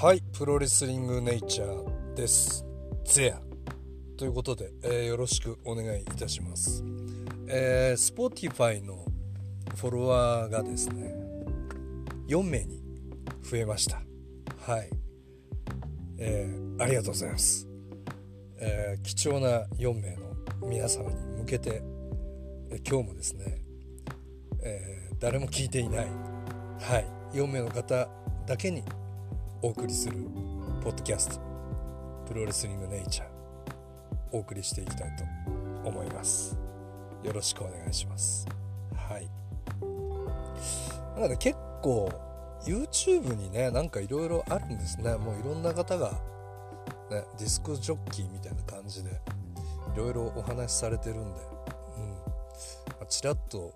はいプロレスリングネイチャーです。ゼア。ということで、えー、よろしくお願いいたします。えー、Spotify のフォロワーがですね4名に増えました。はい。えー、ありがとうございます、えー、貴重な4名の皆様に向けて、え、今日もですね、え、誰も聞いていない。はい。4名の方だけにお送りするポッドキャストプロレスリングネイチャーお送りしていきたいと思います。よろしくお願いします。はい。なんか結構 YouTube にねなんかいろいろあるんですね。もういろんな方が、ね、ディスクジョッキーみたいな感じでいろいろお話しされてるんで、うん。まちらっと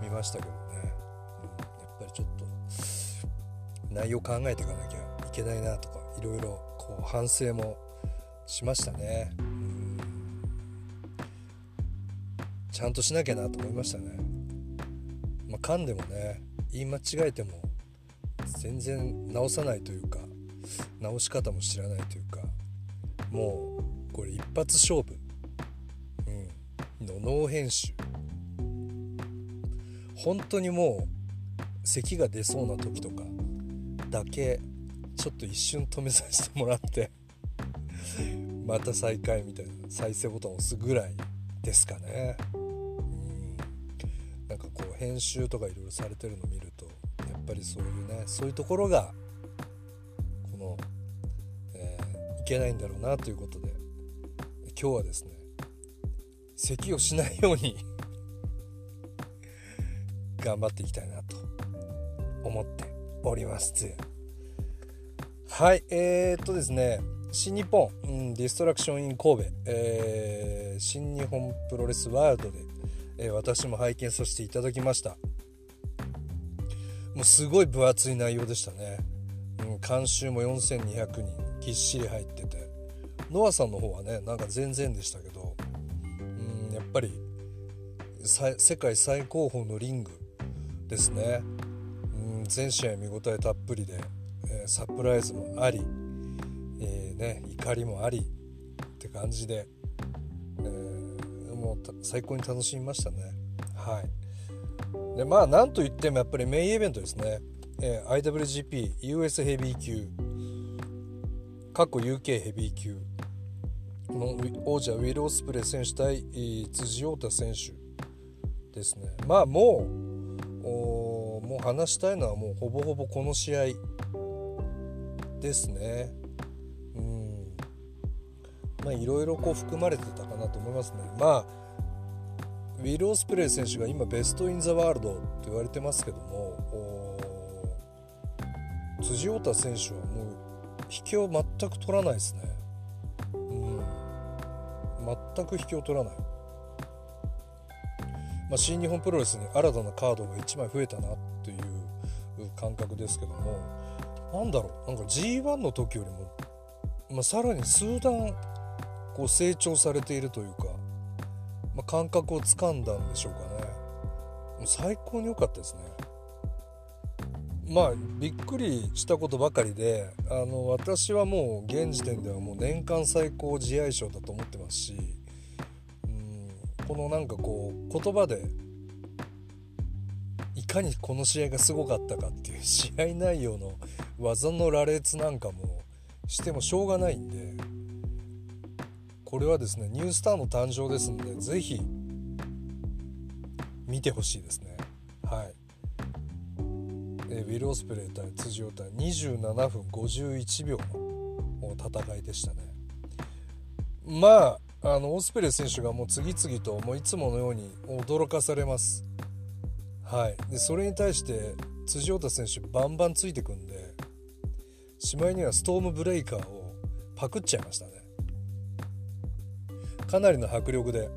見ましたけどね、内容考えていかなきゃいけないなとかいろいろこう反省もしましたね。ちゃんとしなきゃなと思いましたね、まあ、噛んでもね言い間違えても全然直さないというか直し方も知らないというかもうこれ一発勝負、うん、のノー編集。本当にもう咳が出そうな時とかだけちょっと一瞬止めさせてもらって また再開みたいな再生ボタンを押すぐらいですかね。うん。なんかこう編集とかいろいろされてるの見るとやっぱりそういうねそういうところがこの、えー、いけないんだろうなということで今日はですね咳をしないように 頑張っていきたいなと思っております。はいえー、っとですね新日本、うん、ディストラクションイン神戸、えー、新日本プロレスワールドで、えー、私も拝見させていただきました。もうすごい分厚い内容でしたね、うん、監修も4200人ぎっしり入ってて。ノアさんの方はねなんか全然でしたけど、うん、やっぱり世界最高峰のリングですね。全試合見応えたっぷりで、えー、サプライズもあり、えー、ね、怒りもありって感じで、え、もう最高に楽しみましたね。はい、でまあなんといってもやっぱりメインイベントですね、え IWGP US ヘビー級過去 UK ヘビー級の王者ウィル・オスプレイ選手対辻太太選手ですね。まあもうもう話したいのはもうほぼほぼこの試合ですね。うん。まあいろいろこう含まれてたかなと思いますね。まあウィル・オスプレイ選手が今ベスト・イン・ザ・ワールドと言われてますけども辻太太選手はもう引きを全く取らないですね。うん。全く引きを取らない。まあ、新日本プロレスに新たなカードが1枚増えたなという感覚ですけどもなんだろうなんか G1 の時よりも、まあ、さらに数段こう成長されているというか、まあ、感覚をつかんだんでしょうかね。もう最高に良かったですね。まあびっくりしたことばかりであの私はもう現時点ではもう年間最高試合賞だと思ってますしのなんかこう言葉でいかにこの試合がすごかったかっていう試合内容の技の羅列なんかもしてもしょうがないんでこれはですねニュースターの誕生ですんで是非見てほしいですね。はい。えウィル・オスプレイ対辻尾対27分51秒の戦いでしたね。まああのオスプレイ選手がもう次々ともういつものように驚かされます。はい、でそれに対して辻太選手バンバンついてくんでしまいにはストームブレイカーをパクっちゃいましたね。かなりの迫力で、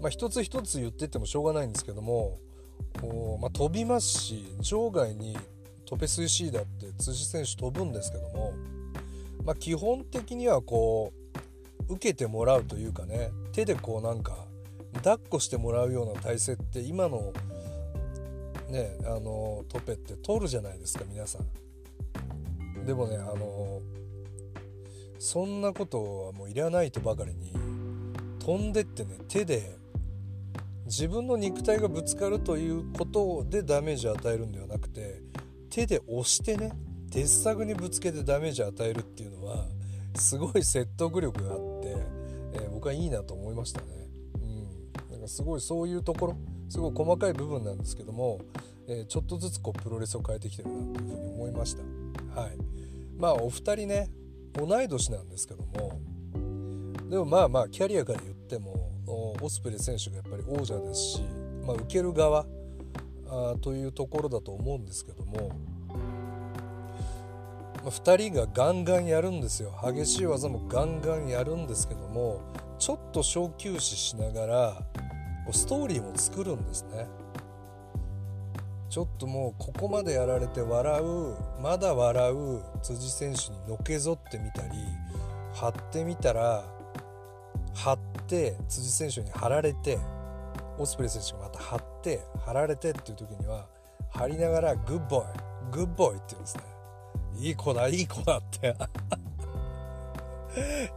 まあ、一つ一つ言ってってもしょうがないんですけども、まあ、飛びますし場外にトペスイシーダって辻選手飛ぶんですけども、まあ、基本的にはこう受けてもらうというかね手でこうなんか抱っこしてもらうような体勢って今のねあのトペって取るじゃないですか皆さん。でもねあのそんなことはもういらないとばかりに飛んでってね手で自分の肉体がぶつかるということでダメージを与えるんではなくて手で押してね鉄柵にぶつけてダメージを与えるっていうのはすごい説得力があって、えー、僕はいいなと思いましたね。うん、なんかすごいそういうところすごい細かい部分なんですけども、えー、ちょっとずつこうプロレスを変えてきてるなというふうに思いました。はい、まあお二人ね同い年なんですけどもでもまあまあキャリアから言ってもオスプレイ選手がやっぱり王者ですし、まあ、受ける側あというところだと思うんですけども、2人がガンガンやるんですよ。激しい技もガンガンやるんですけどもちょっと小休止しながらストーリーも作るんですね。ちょっともうここまでやられて笑うまだ笑う辻選手にのけぞってみたり張ってみたら張って辻選手に張られてオスプレイ選手がまた張って張られてっていう時には張りながらグッボイグッボーイって言うんですね。いい子だいい子だって。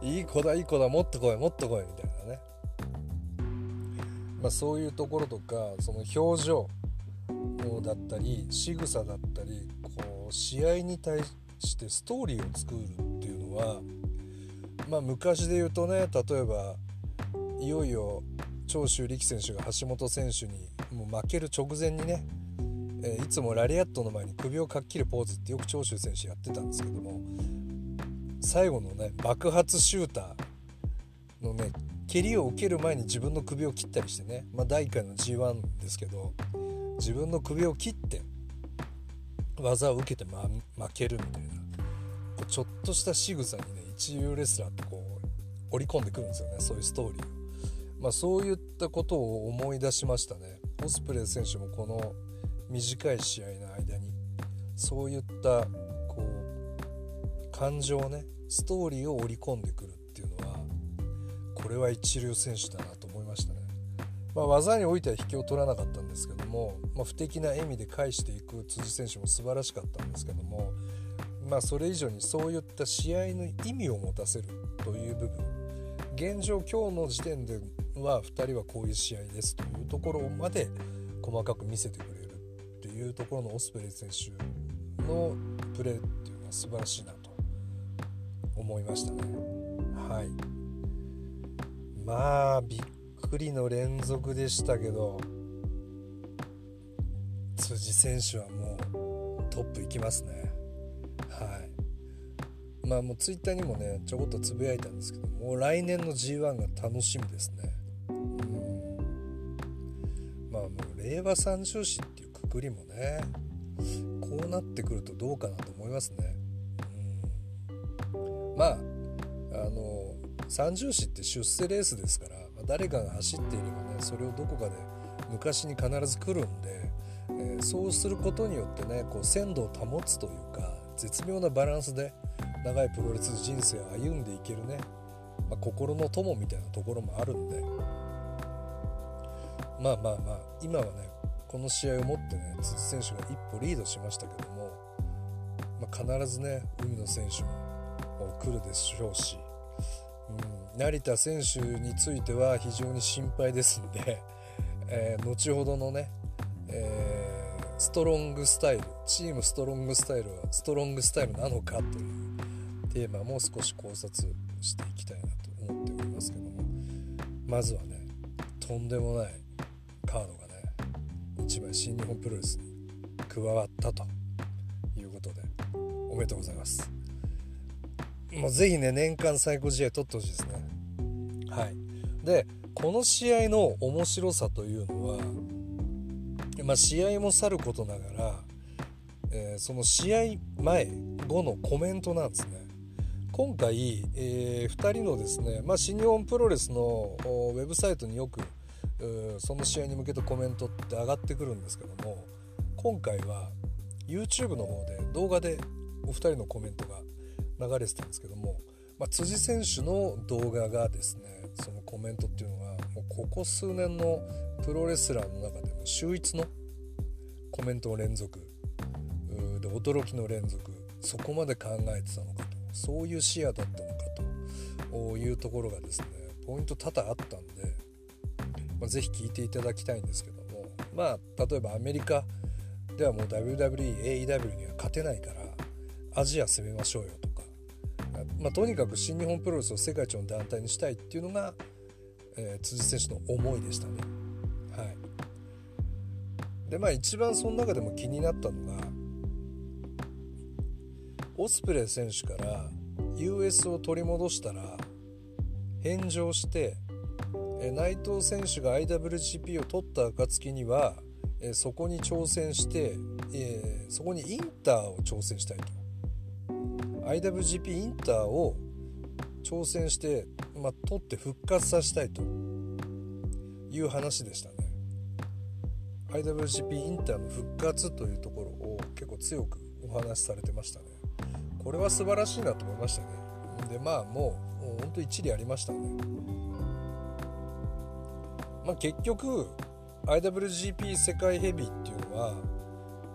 いい子だいい子だもっと来いもっと来いみたいなね。まあそういうところとかその表情だったり仕草だったりこう試合に対してストーリーを作るっていうのはまあ昔で言うとね例えばいよいよ長州力選手が橋本選手にもう負ける直前にね、つもラリアットの前に首をかっきるポーズってよく長州選手やってたんですけども最後のね爆発シューターのね蹴りを受ける前に自分の首を切ったりしてね、まあ、第1回の G1 ですけど自分の首を切って技を受けて、ま、負けるみたいなこうちょっとした仕草にね一流レスラーってこう織り込んでくるんですよねそういうストーリーを、まあ、そういったことを思い出しましたね。オスプレイ選手もこの短い試合の間にそういったこう感情をねストーリーを織り込んでくるっていうのはこれは一流選手だなと思いましたね、まあ、技においては引きを取らなかったんですけども、まあ、不敵な笑みで返していく辻選手も素晴らしかったんですけどもまあそれ以上にそういった試合の意味を持たせるという部分現状今日の時点では2人はこういう試合ですというところまで細かく見せてくれるいうところのオスプレイ選手のプレーっていうのは素晴らしいなと思いましたね。はい。まあびっくりの連続でしたけど辻選手はもうトップいきますね。はい。まあもうツイッターにもねちょこっとつぶやいたんですけどもう来年の G1 が楽しみですね。うん令和三重視っていうくくりもねこうなってくるとどうかなと思いますね。うん。まああの三重視って出世レースですから、まあ、誰かが走っていればねそれをどこかで昔に必ず来るんで、えー、そうすることによってねこう鮮度を保つというか絶妙なバランスで長いプロレス人生を歩んでいけるね、まあ、心の友みたいなところもあるんでまあまあまあ今はねこの試合をもってね辻選手が一歩リードしましたけども、まあ、必ずね海野選手も来るでしょうし、うん、成田選手については非常に心配ですんで、えー、後ほどのね、えーストロングスタイルチームストロングスタイルはストロングスタイルなのかというテーマも少し考察していきたいなと思っておりますけどもまずはねとんでもないカードがね1枚新日本プロレスに加わったということでおめでとうございます。もうぜひね年間最高試合取ってほしいですね。はい。でこの試合の面白さというのはまあ、試合もさることながら、えー、その試合前後のコメントなんですね。今回、えー、2人のですね、まあ、新日本プロレスのウェブサイトによくその試合に向けたコメントって上がってくるんですけども今回は YouTube の方で動画でお二人のコメントが流れてたんですけども、まあ、辻選手の動画がですねそのコメントっていうのがもうここ数年のプロレスラーの中でも秀逸のコメントの連続で驚きの連続そこまで考えてたのかとそういう視野だったのかというところがですねポイント多々あったんで、まあ、ぜひ聞いていただきたいんですけども。まあ例えばアメリカではもう WWEAEW には勝てないからアジア攻めましょうよとか、まあ、とにかく新日本プロレスを世界一の団体にしたいっていうのが、えー、辻選手の思いでしたね。はい、でまあ一番その中でも気になったのがオスプレイ選手から US を取り戻したら返上して内藤選手が IWGP を取った暁にはそこに挑戦してそこにインターを挑戦したいと。IWGP インターを挑戦して、まあ、取って復活させたいと。いう話でしたね。IWGP インターの復活というところを結構強くお話しされてましたね。これは素晴らしいなと思いましたね。でまあもうもうほんと一理ありましたね。まあ結局 IWGP 世界ヘビーっていうのは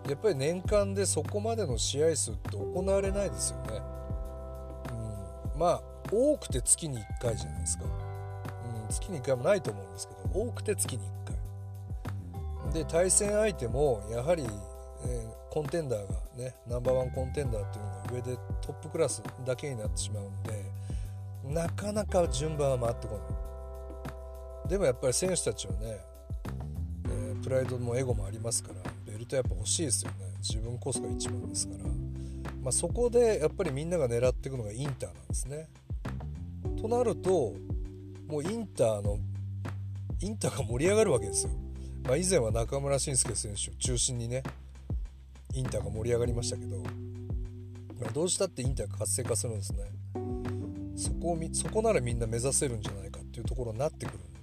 やっぱり年間でそこまでの試合数って行われないですよね、うん、まあ多くて月に1回じゃないですか、うん、月に1回もないと思うんですけど多くて月に1回。で対戦相手もやはり、えーコンテンダーがねナンバーワンコンテンダーっていうのが上でトップクラスだけになってしまうんでなかなか順番は回ってこない。でもやっぱり選手たちはね、えー、プライドもエゴもありますからベルトやっぱ欲しいですよね。自分こそが一番ですから、まあ、そこでやっぱりみんなが狙っていくのがインターなんですね。となるともうインターのインターが盛り上がるわけですよ、まあ、以前は中村慎介選手を中心にねインターが盛り上がりましたけど、まあ、どうしたってインターが活性化するんですね。そこをそこならみんな目指せるんじゃないかっていうところになってくるん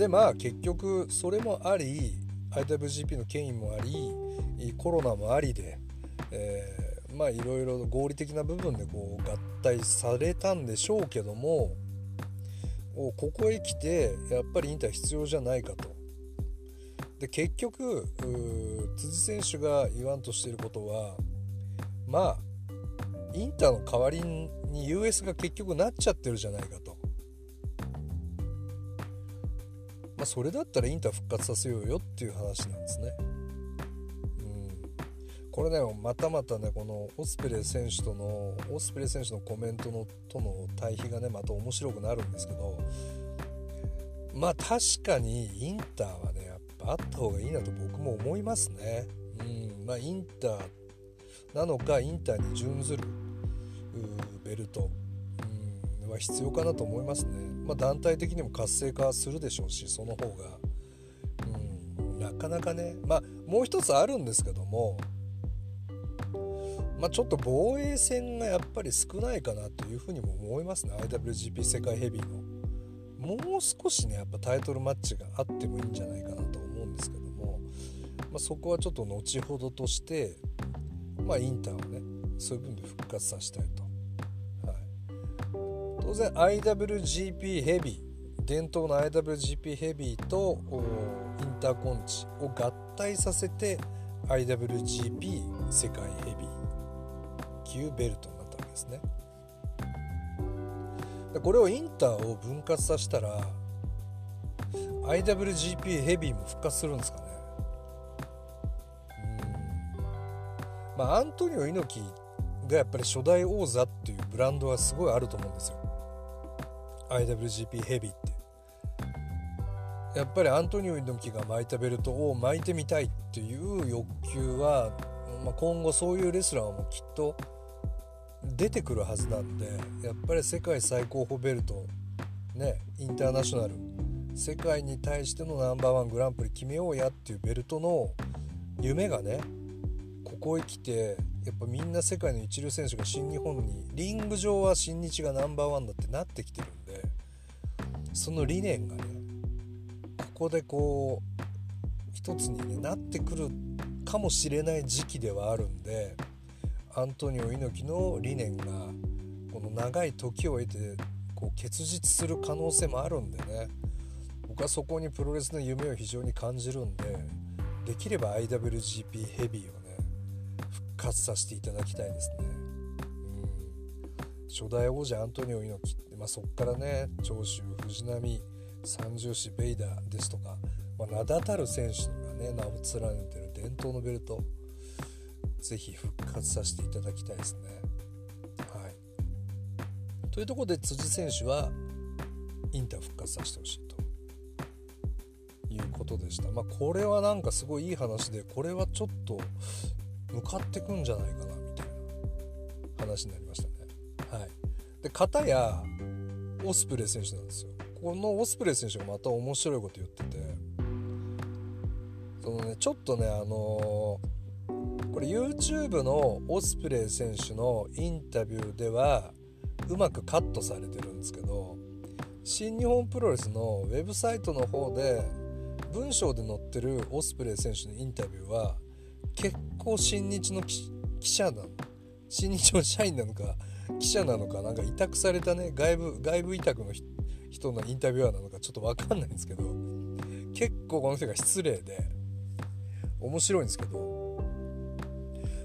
でまあ結局それもあり IWGP の権威もありコロナもありで、えー、まあいろいろ合理的な部分でこう合体されたんでしょうけどもここへ来てやっぱりインター必要じゃないかとで結局辻選手が言わんとしていることはまあインターの代わりに US が結局なっちゃってるじゃないかと。まあ、それだったらインター復活させようよっていう話なんですね。うん、これねまたまたねこのオスプレイ選手とのオスプレイ選手のコメントのとの対比がねまた面白くなるんですけどまあ確かにインターはねやっぱあった方がいいなと僕も思いますね。うんまあ、インターなのかインターに準ずるベルト、は必要かなと思いますね。まあ、団体的にも活性化するでしょうしその方が、うん、なかなかね。まあもう一つあるんですけどもまあ、ちょっと防衛戦がやっぱり少ないかなというふうにも思いますね。IWGP 世界ヘビーの。もう少しねやっぱタイトルマッチがあってもいいんじゃないかなと思うんですけどもまあ、そこはちょっと後ほどとして、まあ、インターをねそういう部分で復活させたいと、当然 IWGP ヘビー伝統の IWGP ヘビーとインターコンチを合体させて IWGP 世界ヘビー級ベルトになったわけですね。これをインターを分割させたら IWGP ヘビーも復活するんですかね。うん。まあ、アントニオ猪木がやっぱり初代王座っていうブランドはすごいあると思うんですよ。IWGP ヘビーってやっぱりアントニオ猪木が巻いたベルトを巻いてみたいっていう欲求は、まあ、今後そういうレスラーもきっと出てくるはずなんでやっぱり世界最高峰ベルトねインターナショナル世界に対してのナンバーワングランプリ決めようやっていうベルトの夢がねここへ来てやっぱみんな世界の一流選手が新日本にリング上は新日がナンバーワンだってなってきてるその理念がねここでこう一つに、ね、なってくるかもしれない時期ではあるんでアントニオ猪木の理念がこの長い時を経てこう結実する可能性もあるんでね僕はそこにプロレスの夢を非常に感じるんでできれば IWGP ヘビーをね復活させていただきたいですね、初代王者アントニオ猪木って、まあ、そっからね長州藤波三重士ベイダーですとか、まあ、名だたる選手がね名を連ねてる伝統のベルトぜひ復活させていただきたいですね。はい、というところで辻選手はインター復活させてほしいということでした。まあ、これはなんかすごいいい話でこれはちょっと向かってくんじゃないかなみたいな話になりました。で片やオスプレイ選手なんですよ。このオスプレイ選手がまた面白いこと言っててそのねちょっとねあのー、これ YouTube のオスプレイ選手のインタビューではうまくカットされてるんですけど新日本プロレスのウェブサイトの方で文章で載ってるオスプレイ選手のインタビューは結構新日の記者なの新日の社員なのか記者なのかなんか委託されたね外部外部委託の人のインタビュアーなのかちょっと分かんないんですけど結構この人が失礼で面白いんですけど、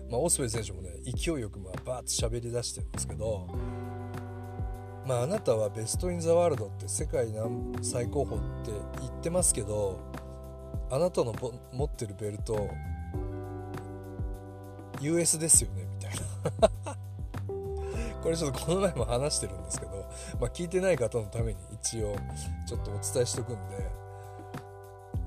まあ、オスプレイ選手もね勢いよくまあバーッと喋りだしてるんですけどまああなたはベスト・イン・ザ・ワールドって世界最高峰って言ってますけどあなたの持ってるベルト US ですよねみたいな。これちょっとこの前も話してるんですけど、まあ、聞いてない方のために一応ちょっとお伝えしとくんで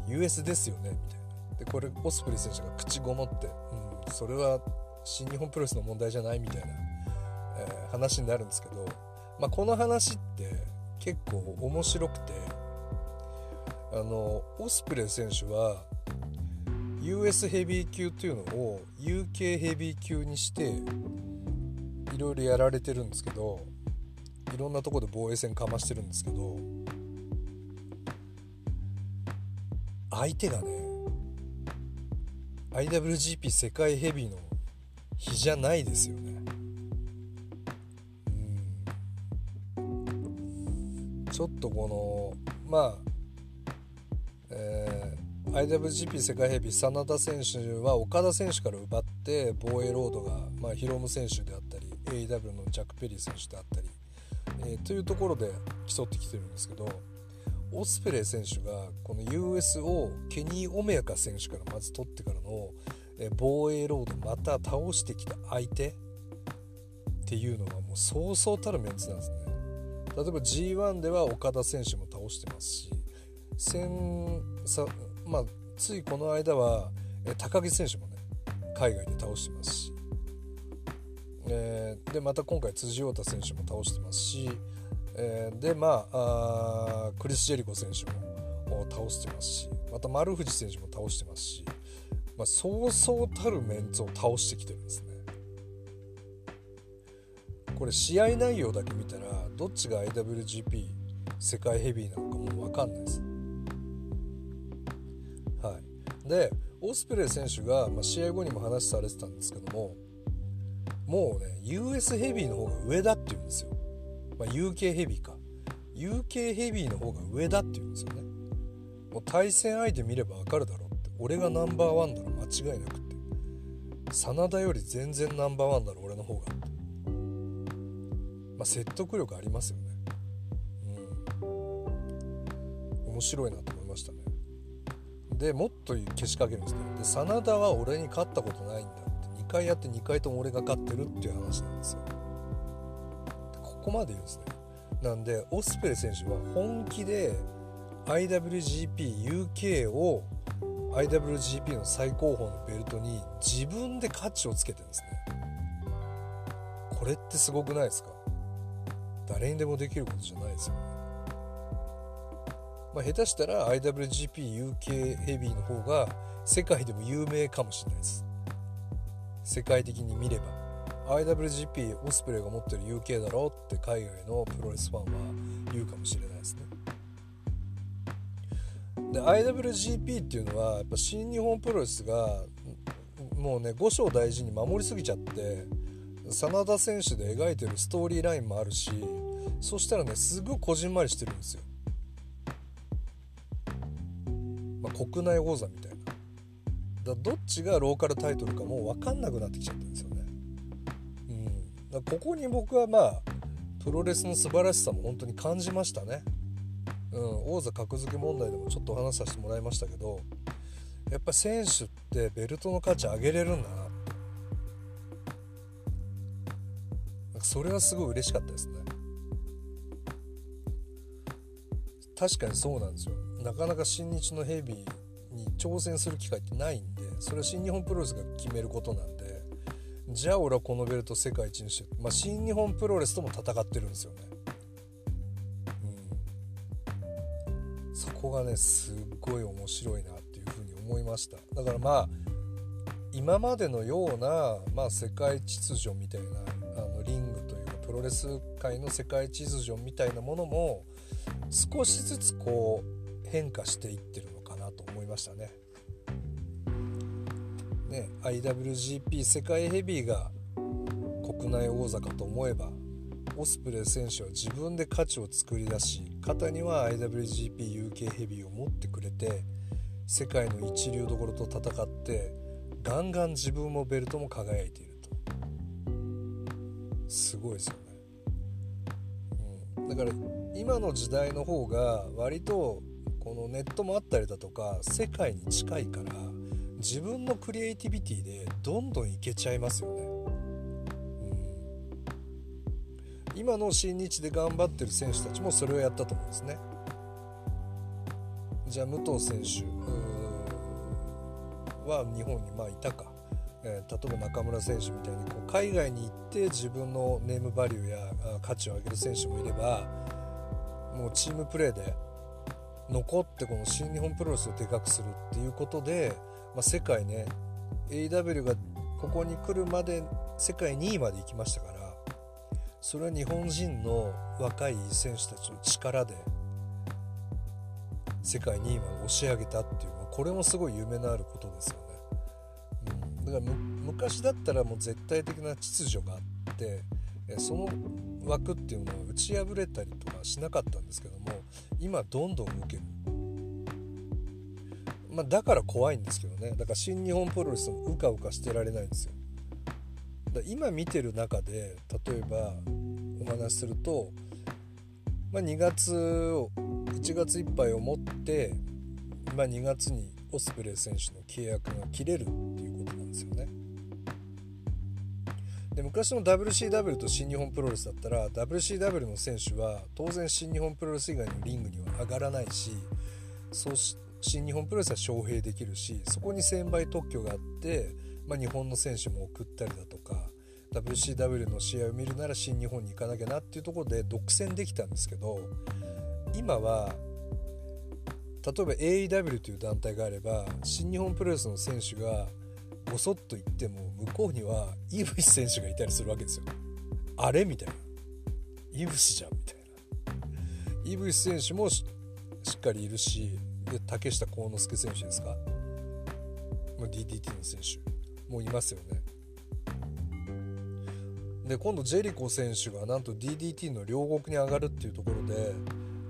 US ですよね？みたいな。でこれオスプレイ選手が口ごもって、うん、それは新日本プロレスの問題じゃない？みたいな、えー、話になるんですけど、まあ、この話って結構面白くてあのオスプレイ選手は US ヘビー級っていうのを UK ヘビー級にしていろいろやられてるんですけどいろんなとこで防衛戦かましてるんですけど相手がね IWGP 世界ヘビーの比じゃないですよね。うん。ちょっとこのまあえー IWGP 世界ヘビー真田選手は岡田選手から奪って防衛ロードが、まあ、ヒロム選手であった AEW のジャック・ペリー選手であったり、えー、というところで競ってきてるんですけどオスプレイ選手がこの US をケニー・オメヤカ選手からまず取ってからの、え、防衛ロードまた倒してきた相手っていうのはもうそうそうたるメンツなんですね。例えば G1 では岡田選手も倒してますし先さ、まあ、ついこの間は、え、高木選手もね海外で倒してますしえー、でまた今回辻太選手も倒してますし、えー、でまあクリス・ジェリコ選手も倒してますしまた丸藤選手も倒してますし、まあ、そうそうたるメンツを倒してきてるんですね。これ試合内容だけ見たらどっちが IWGP 世界ヘビーなのかもう分かんないです。はい、でオスプレイ選手が、まあ、試合後にも話されてたんですけどももうね US ヘビーの方が上だって言うんですよ、まあ、UK ヘビーか。UK ヘビーの方が上だって言うんですよね。もう対戦相手見ればわかるだろうって。俺がナンバーワンだろ間違いなくって。真田より全然ナンバーワンだろ俺の方がって。まあ説得力ありますよね。うん。面白いなと思いましたね。でもっとけしかけるんですね。で真田は俺に勝ったことないんだ。回やって2回とも俺が勝ってるっていう話なんですよ。ここまで言うんですね。なんでオスプレイ選手は本気で IWGPUK を IWGP の最高峰のベルトに自分で価値をつけてるんですね。これってすごくないですか？誰にでもできることじゃないですよね。まあ、下手したら IWGPUK ヘビーの方が世界でも有名かもしれないです。世界的に見れば IWGP オスプレイが持ってる UK だろうって海外のプロレスファンは言うかもしれないですね。で IWGP っていうのはやっぱ新日本プロレスがもうね五章大事に守りすぎちゃって真田選手で描いてるストーリーラインもあるしそしたらねすごいこじんまりしてるんですよ、まあ、国内王座みたいな。だどっちがローカルタイトルかもう分かんなくなってきちゃったんですよね。うん、だここに僕はまあプロレスの素晴らしさも本当に感じましたね。うん、王座格付け問題でもちょっとお話しさせてもらいましたけどやっぱ選手ってベルトの価値上げれるんだな。ってそれはすごい嬉しかったですね。確かにそうなんですよ。なかなか新日のヘビーに挑戦する機会ってないんそれは新日本プロレスが決めることなんでじゃあ俺はこのベルト世界一にしてまあ新日本プロレスとも戦ってるんですよね。うん。そこがねすっごい面白いなっていうふうに思いました。だからまあ今までのような、まあ、世界秩序みたいなあのリングというかプロレス界の世界秩序みたいなものも少しずつこう変化していってるのかなと思いましたね。ね IWGP 世界ヘビーが国内王座かと思えばオスプレイ選手は自分で価値を作り出し肩には IWGPUK ヘビーを持ってくれて世界の一流どころと戦ってガンガン自分もベルトも輝いていると。すごいですよね、うん、だから今の時代の方が割とこのネットもあったりだとか世界に近いから自分のクリエイティビティでどんどんいけちゃいますよね、今の新日で頑張ってる選手たちもそれをやったと思うんですね。じゃあ武藤選手は日本にまあいたか、えー、例えば中村選手みたいにこう海外に行って自分のネームバリューや価値を上げる選手もいればもうチームプレーで残ってこの新日本プロレスをでかくするっていうことで、まあ、世界ね AW がここに来るまで世界2位まで行きましたからそれは日本人の若い選手たちの力で世界2位まで押し上げたっていうのはこれもすごい夢のあることですよね。うん、だから昔だったらもう絶対的な秩序があってその枠っていうのは打ち破れたりとかしなかったんですけども今どんどん動ける、まあ、だから怖いんですけどね。だから新日本プロレスもうかうかしてられないんですよ。だ今見てる中で例えばお話しすると、まあ、2月を1月いっぱいをもって、まあ、2月にオスプレイ選手の契約が切れるっていうことなんですよね。で昔の WCW と新日本プロレスだったら WCW の選手は当然新日本プロレス以外のリングには上がらないしそうし新日本プロレスは招聘できるしそこに1000倍特許があって、まあ、日本の選手も送ったりだとか WCW の試合を見るなら新日本に行かなきゃなっていうところで独占できたんですけど今は例えば AEW という団体があれば新日本プロレスの選手がごそっと言っても向こうにはイブシ選手がいたりするわけですよ。あれみたいな。イブシじゃんみたいな。イブシ選手もしっかりいるしで竹下幸之助選手ですか、ま DDT の選手。もういますよね。で今度ジェリコ選手がなんと DDT の両国に上がるっていうところで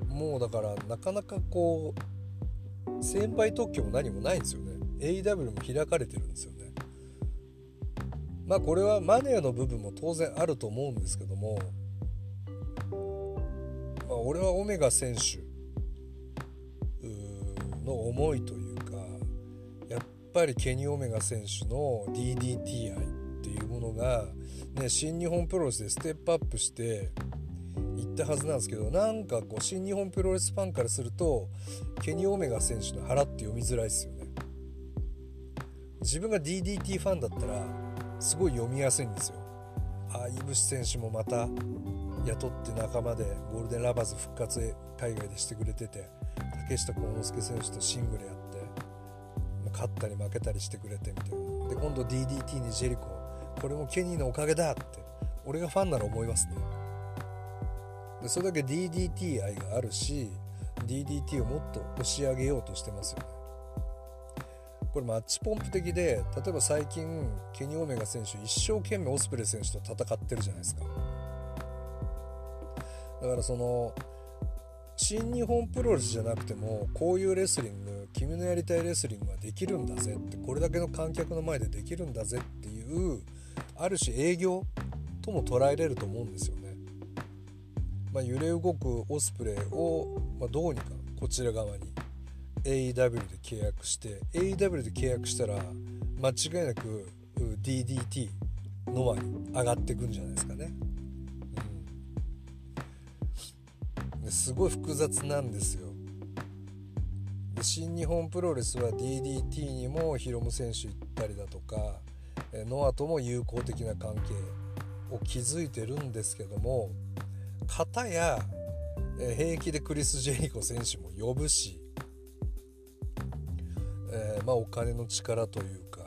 もうだからなかなかこう先輩特許も何もないんですよね。AW も開かれてるんですよね。まあこれはマネーの部分も当然あると思うんですけども、まあ、俺はオメガ選手の思いというかやっぱりケニー・オメガ選手の DDT 愛っていうものが、ね、新日本プロレスでステップアップしていったはずなんですけどなんかこう新日本プロレスファンからするとケニー・オメガ選手の腹って読みづらいですよね。自分が DDT ファンだったらすごい読みやすいんですよ。ああ井伏選手もまた雇って仲間でゴールデンラバーズ復活海外でしてくれてて。竹下幸之助選手とシングルやって勝ったり負けたりしてくれてみたいな。で今度 DDT にジェリコこれもケニーのおかげだって俺がファンなら思いますね。でそれだけ DDT 愛があるし DDT をもっと押し上げようとしてますよね。これマッチポンプ的で例えば最近ケニー・オメガ選手一生懸命オスプレイ選手と戦ってるじゃないですか。だからその新日本プロレスじゃなくてもこういうレスリング君のやりたいレスリングはできるんだぜってこれだけの観客の前でできるんだぜっていうある種営業とも捉えれると思うんですよね。まあ、揺れ動くオスプレイを、まあ、どうにかこちら側に AEW で契約して AEW で契約したら間違いなく DDT ノアに上がっていくんじゃないですかね。ですごい複雑なんですよ。で新日本プロレスは DDT にもヒロム選手行ったりだとかノアとも友好的な関係を築いてるんですけども片や平気でクリス・ジェリコ選手も呼ぶし、えー、まあお金の力というか、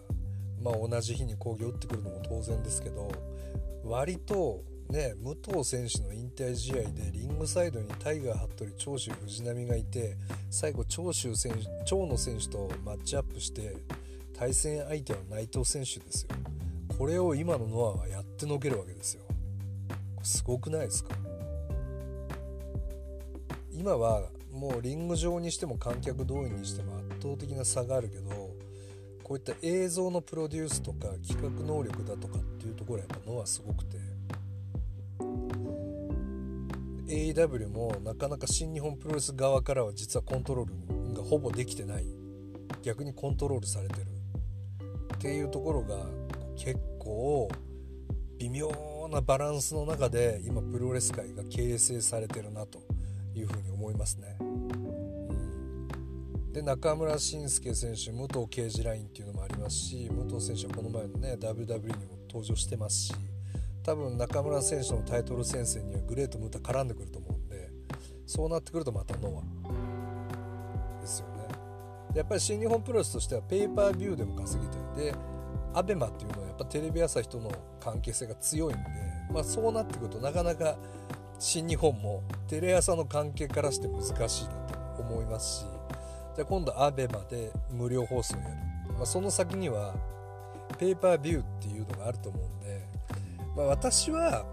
まあ、同じ日に興行打ってくるのも当然ですけど割とね武藤選手の引退試合でリングサイドにタイガー・服部長州藤波がいて最後長州選手長野選手とマッチアップして対戦相手は内藤選手ですよ。これを今のノアはやってのけるわけですよ。すごくないですか？今はもうリング上にしても観客動員にしても圧倒的な差があるけどこういった映像のプロデュースとか企画能力だとかっていうところはやっぱノアすごくて AEW もなかなか新日本プロレス側からは実はコントロールがほぼできてない。逆にコントロールされてる。っていうところが結構微妙なバランスの中で今プロレス界が形成されてるなというふうに思いますね。で中村慎介選手武藤敬司ラインっていうのもありますし武藤選手はこの前のね WWE にも登場してますし。多分中村選手のタイトル戦線にはグレート・ムータ絡んでくると思うんでそうなってくるとまたノアですよね。やっぱり新日本プロレスとしてはペーパービューでも稼ぎたいで ABEMA っていうのはやっぱテレビ朝日との関係性が強いんで、まあ、そうなってくるとなかなか新日本もテレ朝の関係からして難しいなと思いますしじゃあ今度 ABEMA で無料放送をやる、まあ、その先にはペーパービューっていうのがあると思うんで、まあ、私は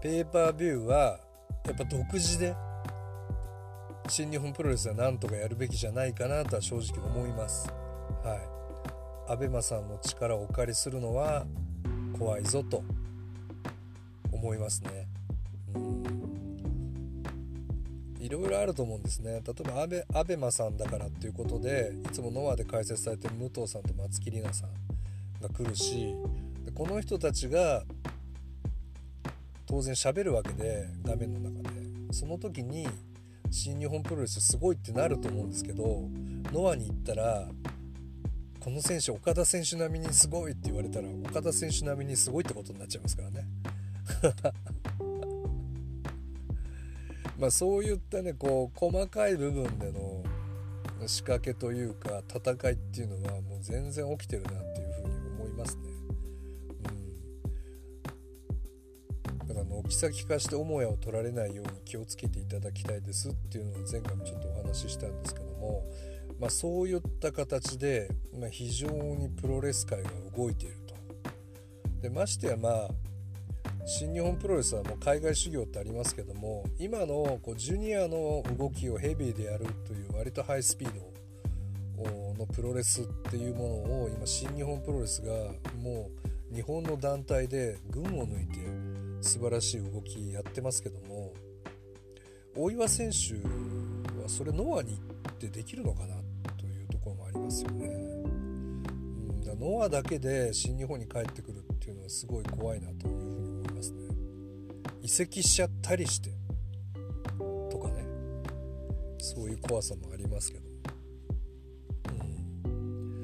ペーパービューはやっぱ独自で新日本プロレスはなんとかやるべきじゃないかなとは正直思います。はい。アベマさんの力をお借りするのは怖いぞと思いますね。いろいろあると思うんですね例えばアベアベマさんだからっていうことでいつもノアで解説されてる武藤さんと松木里奈さんが来るしこの人たちが当然喋るわけで画面の中でその時に新日本プロレスすごいってなると思うんですけどノアに行ったらこの選手岡田選手並みにすごいって言われたら岡田選手並みにすごいってことになっちゃいますからね。まあそういったねこう細かい部分での仕掛けというか戦いっていうのはもう全然起きてるなってうん、だから軒先化して母屋を取られないように気をつけていただきたいですっていうのを前回もちょっとお話ししたんですけども、まあ、そういった形で、まあ、非常にプロレス界が動いていると。でましてやまあ新日本プロレスはもう海外修行ってありますけども今のこうジュニアの動きをヘビーでやるという割とハイスピードのプロレスっていうものを今新日本プロレスがもう日本の団体で群を抜いて素晴らしい動きやってますけども大岩選手はそれノアに行ってできるのかなというところもありますよね。うん、だノアだけで新日本に帰ってくるっていうのはすごい怖いなというふうに思いますね。移籍しちゃったりしてとかね。そういう怖さもありますけどうん。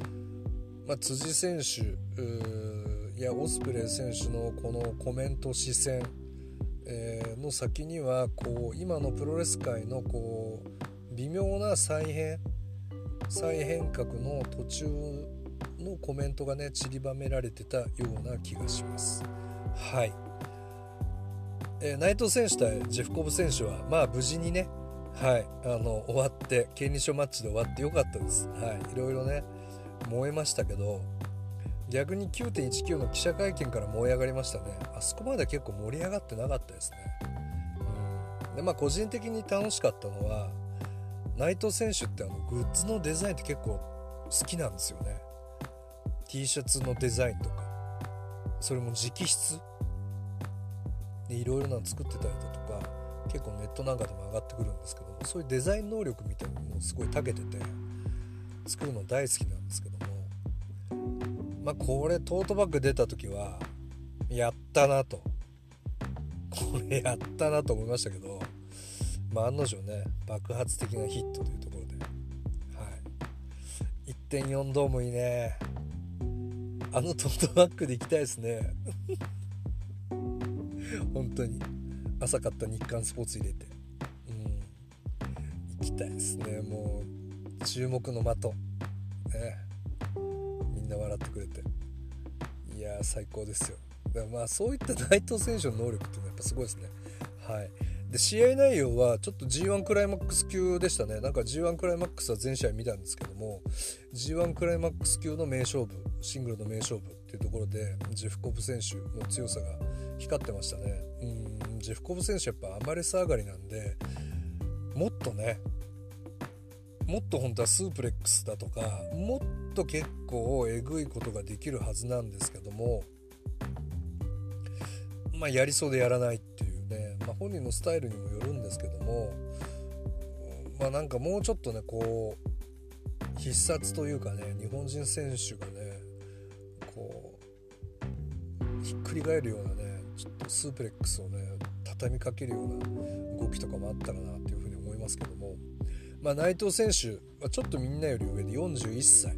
まあ辻選手やオスプレイ選手のこのコメント視線、え、の先にはこう今のプロレス界のこう微妙な再編再変革の途中のコメントがね散りばめられてたような気がします。はい。えー、内藤選手対ジェフコブ選手はまあ無事にねはいあの終わって権利書マッチで終わってよかったです。はい。いろいろね燃えましたけど逆に9.19の記者会見から燃え上がりましたね。あそこまで結構盛り上がってなかったですね、うん、でまあ個人的に楽しかったのは内藤選手ってあのグッズのデザインって結構好きなんですよね。T シャツのデザインとか。それも直筆。でいろいろなの作ってたりだとか結構ネットなんかでも上がってくるんですけどもそういうデザイン能力みたいなのもすごい長けてて作るの大好きなんですけどもまあこれトートバッグ出た時はやったなと。これやったなと思いましたけど、まあ、案の定ね爆発的なヒットというところで、はい、1.4ドームいいね。あのトートバッグで行きたいですね。本当に。朝買った日刊スポーツ入れて。うん。行きたいですねもう。注目の的。最高ですよ。だからまあそういった内藤選手の能力っていうのはやっぱすごいですね。はい。で試合内容はちょっと G1 クライマックス級でしたね。なんか G1 クライマックスは全試合見たんですけども G1 クライマックス級の名勝負シングルの名勝負っていうところでジェフコブ選手の強さが光ってましたね。うんジェフコブ選手やっぱアマレス上がりなんでもっとねもっと本当はスープレックスだとかもっと結構えぐいことができるはずなんですけどもまあやりそうでやらないっていうね、まあ、本人のスタイルにもよるんですけどもまあなんかもうちょっとねこう必殺というかね日本人選手がねこうひっくり返るようなねちょっとスープレックスをね畳みかけるような動きとかもあったらなっていうふうに思いますけども、まあ、内藤選手はちょっとみんなより上で41歳、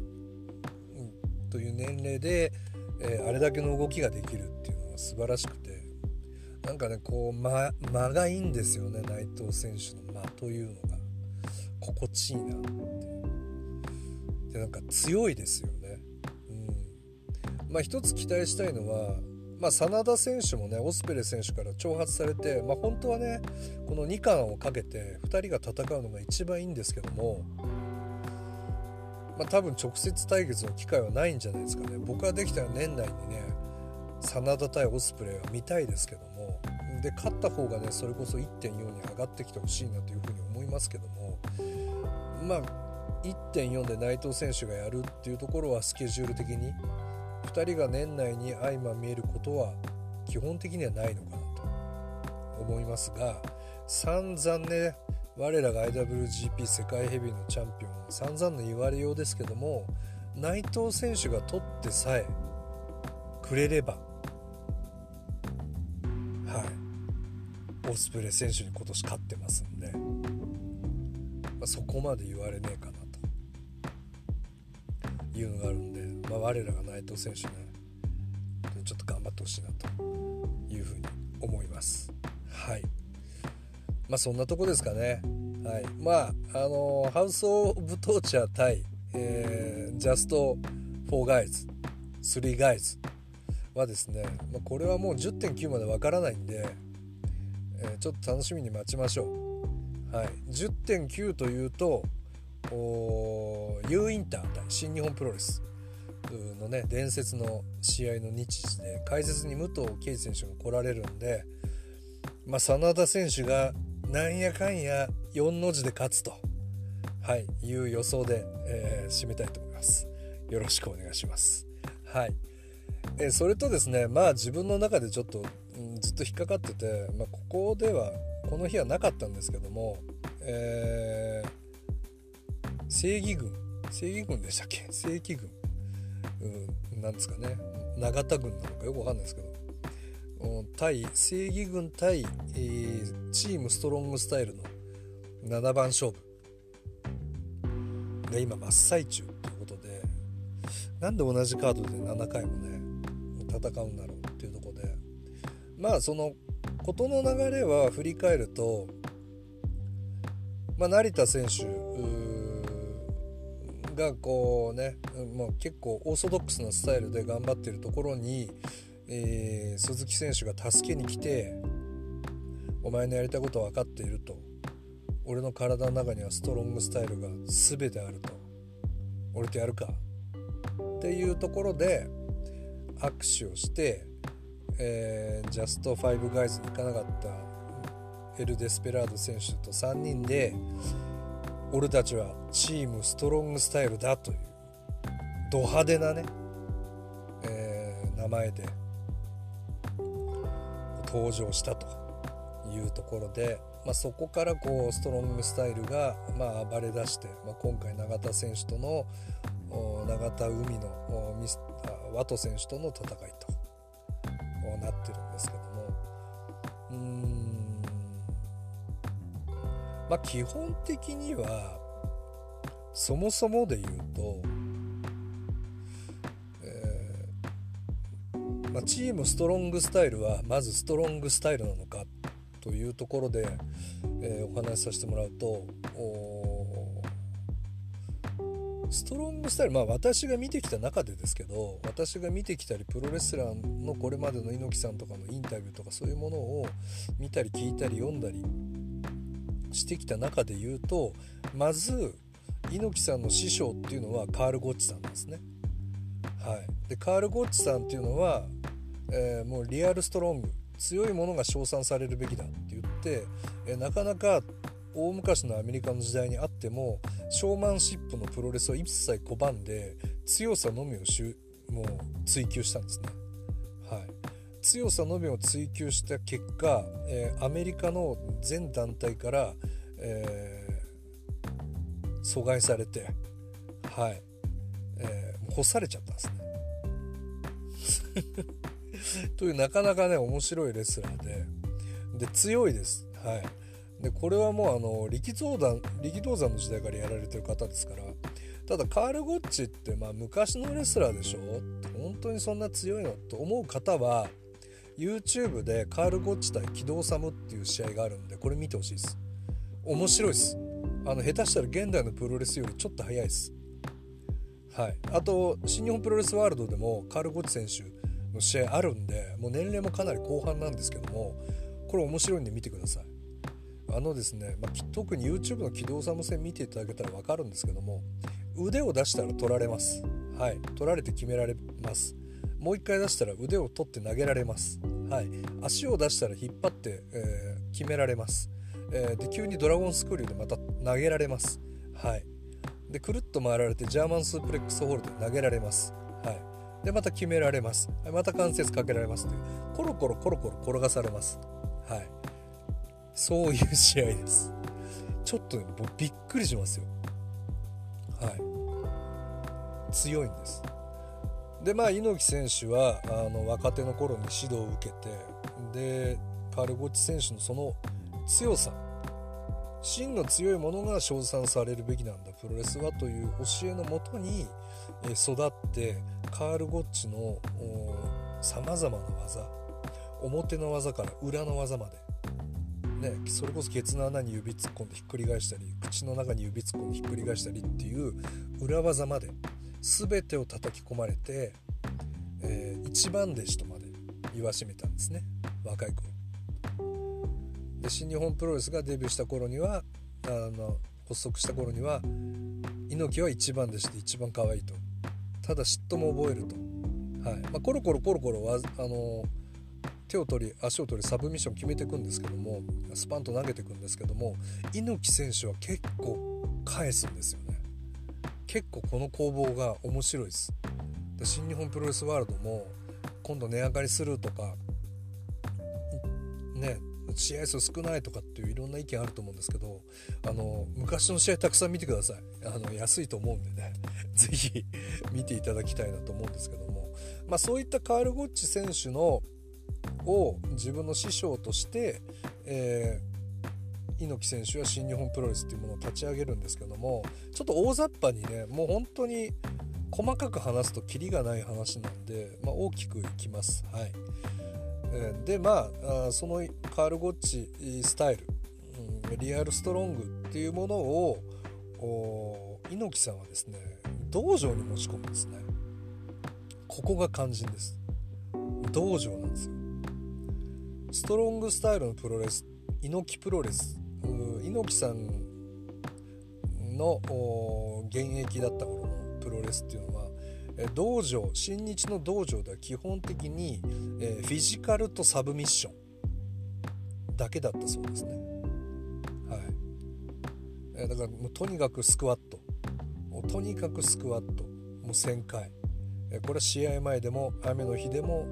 という年齢で、えー、あれだけの動きができるっていうのは素晴らしくてなんかねこう間間がいいんですよね内藤選手の間というのが。心地いいなってでなんか強いですよね。うん。まあ一つ期待したいのはまあ、真田選手もねオスプレイ選手から挑発されて、まあ、本当はねこの2冠をかけて2人が戦うのが一番いいんですけども、まあ、多分直接対決の機会はないんじゃないですかね。僕はできたら年内にね真田対オスプレイは見たいですけども。で勝った方がねそれこそ1.4に上がってきてほしいなというふうに思いますけども。まあ1.4で内藤選手がやるっていうところはスケジュール的に2人が年内に相まみえることは基本的にはないのかなと思いますが散々ね我らが IWGP 世界ヘビーのチャンピオン散々の言われようですけども内藤選手が取ってさえくれればはいオスプレイ選手に今年勝ってますんで、まあ、そこまで言われねえかなと。いうのがあるんでまあ、我らが内藤選手ねちょっと頑張ってほしいなというふうに思います。はい。まあそんなとこですかね。はい。まああのハウス・オブ・トーチャー対、えー、ジャスト・フォー・ガイズ3ガイズはですね、まあ、これはもう10.9までわからないんで、えー、ちょっと楽しみに待ちましょう。はい。10.9というと U インター対新日本プロレスのね伝説の試合の日時で解説に武藤敬司選手が来られるんで、まあ、真田選手がなんやかんや4の字で勝つと、はい、いう予想で、えー、締めたいと思います。よろしくお願いします。はい。えー、それとですねまあ自分の中でちょっと、うん、ずっと引っかかってて、まあ、ここではこの日はなかったんですけども、えー、正義軍。正義軍でしたっけ？正規軍。うん、なんですかね。永田軍なのかよくわかんないですけど。対正義軍対、えー、チームストロングスタイルの7番勝負が今真っ最中ということでなんで同じカードで7回もね戦うんだろうっていうとこで。まあその事の流れは振り返ると、まあ、成田選手がこうねもう結構オーソドックスなスタイルで頑張ってるところに、えー、鈴木選手が助けに来て「お前のやりたいことは分かっている」と「俺の体の中にはストロングスタイルが全てある」と「俺とやるか」っていうところで握手をして、えー、ジャストファイブガイズに行かなかった、エル・デスペラード選手と3人で俺たちはチームストロングスタイルだというド派手なね、えー、名前で登場したというところで、まあ、そこからこうストロングスタイルがまあ暴れ出して、まあ、今回永田選手との永田海のミスワト選手との戦いとなってるんですけども。うん。まあ基本的にはそもそもで言うと、まあ、チームストロングスタイルはまずストロングスタイルなのかというところで、えー、お話しさせてもらうとストロングスタイルまあ私が見てきた中でですけど私が見てきたりプロレスラーのこれまでの猪木さんとかのインタビューとかそういうものを見たり聞いたり読んだりしてきた中で言うとまず猪木さんの師匠っていうのはカール・ゴッチさんなんですね。はい、でカール・ゴッチさんっていうのは、えー、もうリアルストロング強いものが称賛されるべきだって言って、えー、なかなか大昔のアメリカの時代にあってもショーマンシップのプロレスを一切拒んで強さのみをしゅもう追求したんですね。はい、強さのみを追求した結果、えー、アメリカの全団体から、えー、阻害されて、はいえー、干されちゃったんですね。というなかなかね面白いレスラーで。で強いです。はい。でこれはもうあの力道山力道山の時代からやられてる方ですから。ただカール・ゴッチってまあ昔のレスラーでしょ？本当にそんな強いのと思う方は YouTube でカール・ゴッチ対機動サムっていう試合があるんでこれ見てほしいです。面白いです。あの下手したら現代のプロレスよりちょっと早いです。はい。あと新日本プロレスワールドでもカール・ゴッチ選手の試合あるんでもう年齢もかなり後半なんですけどもこれ面白いんで見てください。あのですね、まあ、特に YouTube の機動サム戦見ていただけたら分かるんですけども腕を出したら取られます。はい。取られて決められます。もう一回出したら腕を取って投げられます。はい。足を出したら引っ張って、えー、決められます、えー、で急にドラゴンスクリューでまた投げられます。はい。でくるっと回られてジャーマンスープレックスホールで投げられます。はい。でまた決められます。また関節かけられますという。コロコロコロコロ転がされます。はい。そういう試合です。ちょっとね僕びっくりしますよ。はい。強いんです。でまあ猪木選手はあの若手の頃に指導を受けてでカル・ゴチ選手のその強さ。真の強いものが称賛されるべきなんだ。プロレスはという教えのもとに育ってカール・ゴッチのさまざまな技。表の技から裏の技まで。ね、それこそケツの穴に指突っ込んでひっくり返したり口の中に指突っ込んでひっくり返したりっていう裏技まで。全てを叩き込まれて、えー、一番弟子とまで言わしめたんですね。若い頃。で新日本プロレスがデビューした頃にはあの発足した頃には猪木は一番弟子で一番可愛いとただ嫉妬も覚えると、はい。まあ、コロコロコロコロわあの手を取り足を取りサブミッション決めていくんですけどもスパンと投げていくんですけども猪木選手は結構返すんですよね。結構この攻防が面白いです。で新日本プロレスワールドも今度値上がりするとかね試合数少ないとかっていういろんな意見あると思うんですけどあの昔の試合たくさん見てください。あの安いと思うんでね。是非見ていただきたいなと思うんですけども、まあ、そういったカール・ゴッチ選手のを自分の師匠として、えー、猪木選手は新日本プロレスっていうものを立ち上げるんですけどもちょっと大雑把にねもう本当に細かく話すとキリがない話なんで、まあ、大きくいきます。はい、でまあそのカール・ゴッチスタイル、リアルストロングっていうものを猪木さんはですね道場に持ち込むんですね。ここが肝心です。道場なんですよ。ストロングスタイルのプロレス猪木プロレス猪木さんの現役だった頃のプロレスっていうのは道場新日の道場では基本的に、え、フィジカルとサブミッションだけだったそうですね。はい。えだからもうとにかくスクワット。もうとにかくスクワット。もう1000回。えこれは試合前でも雨の日でも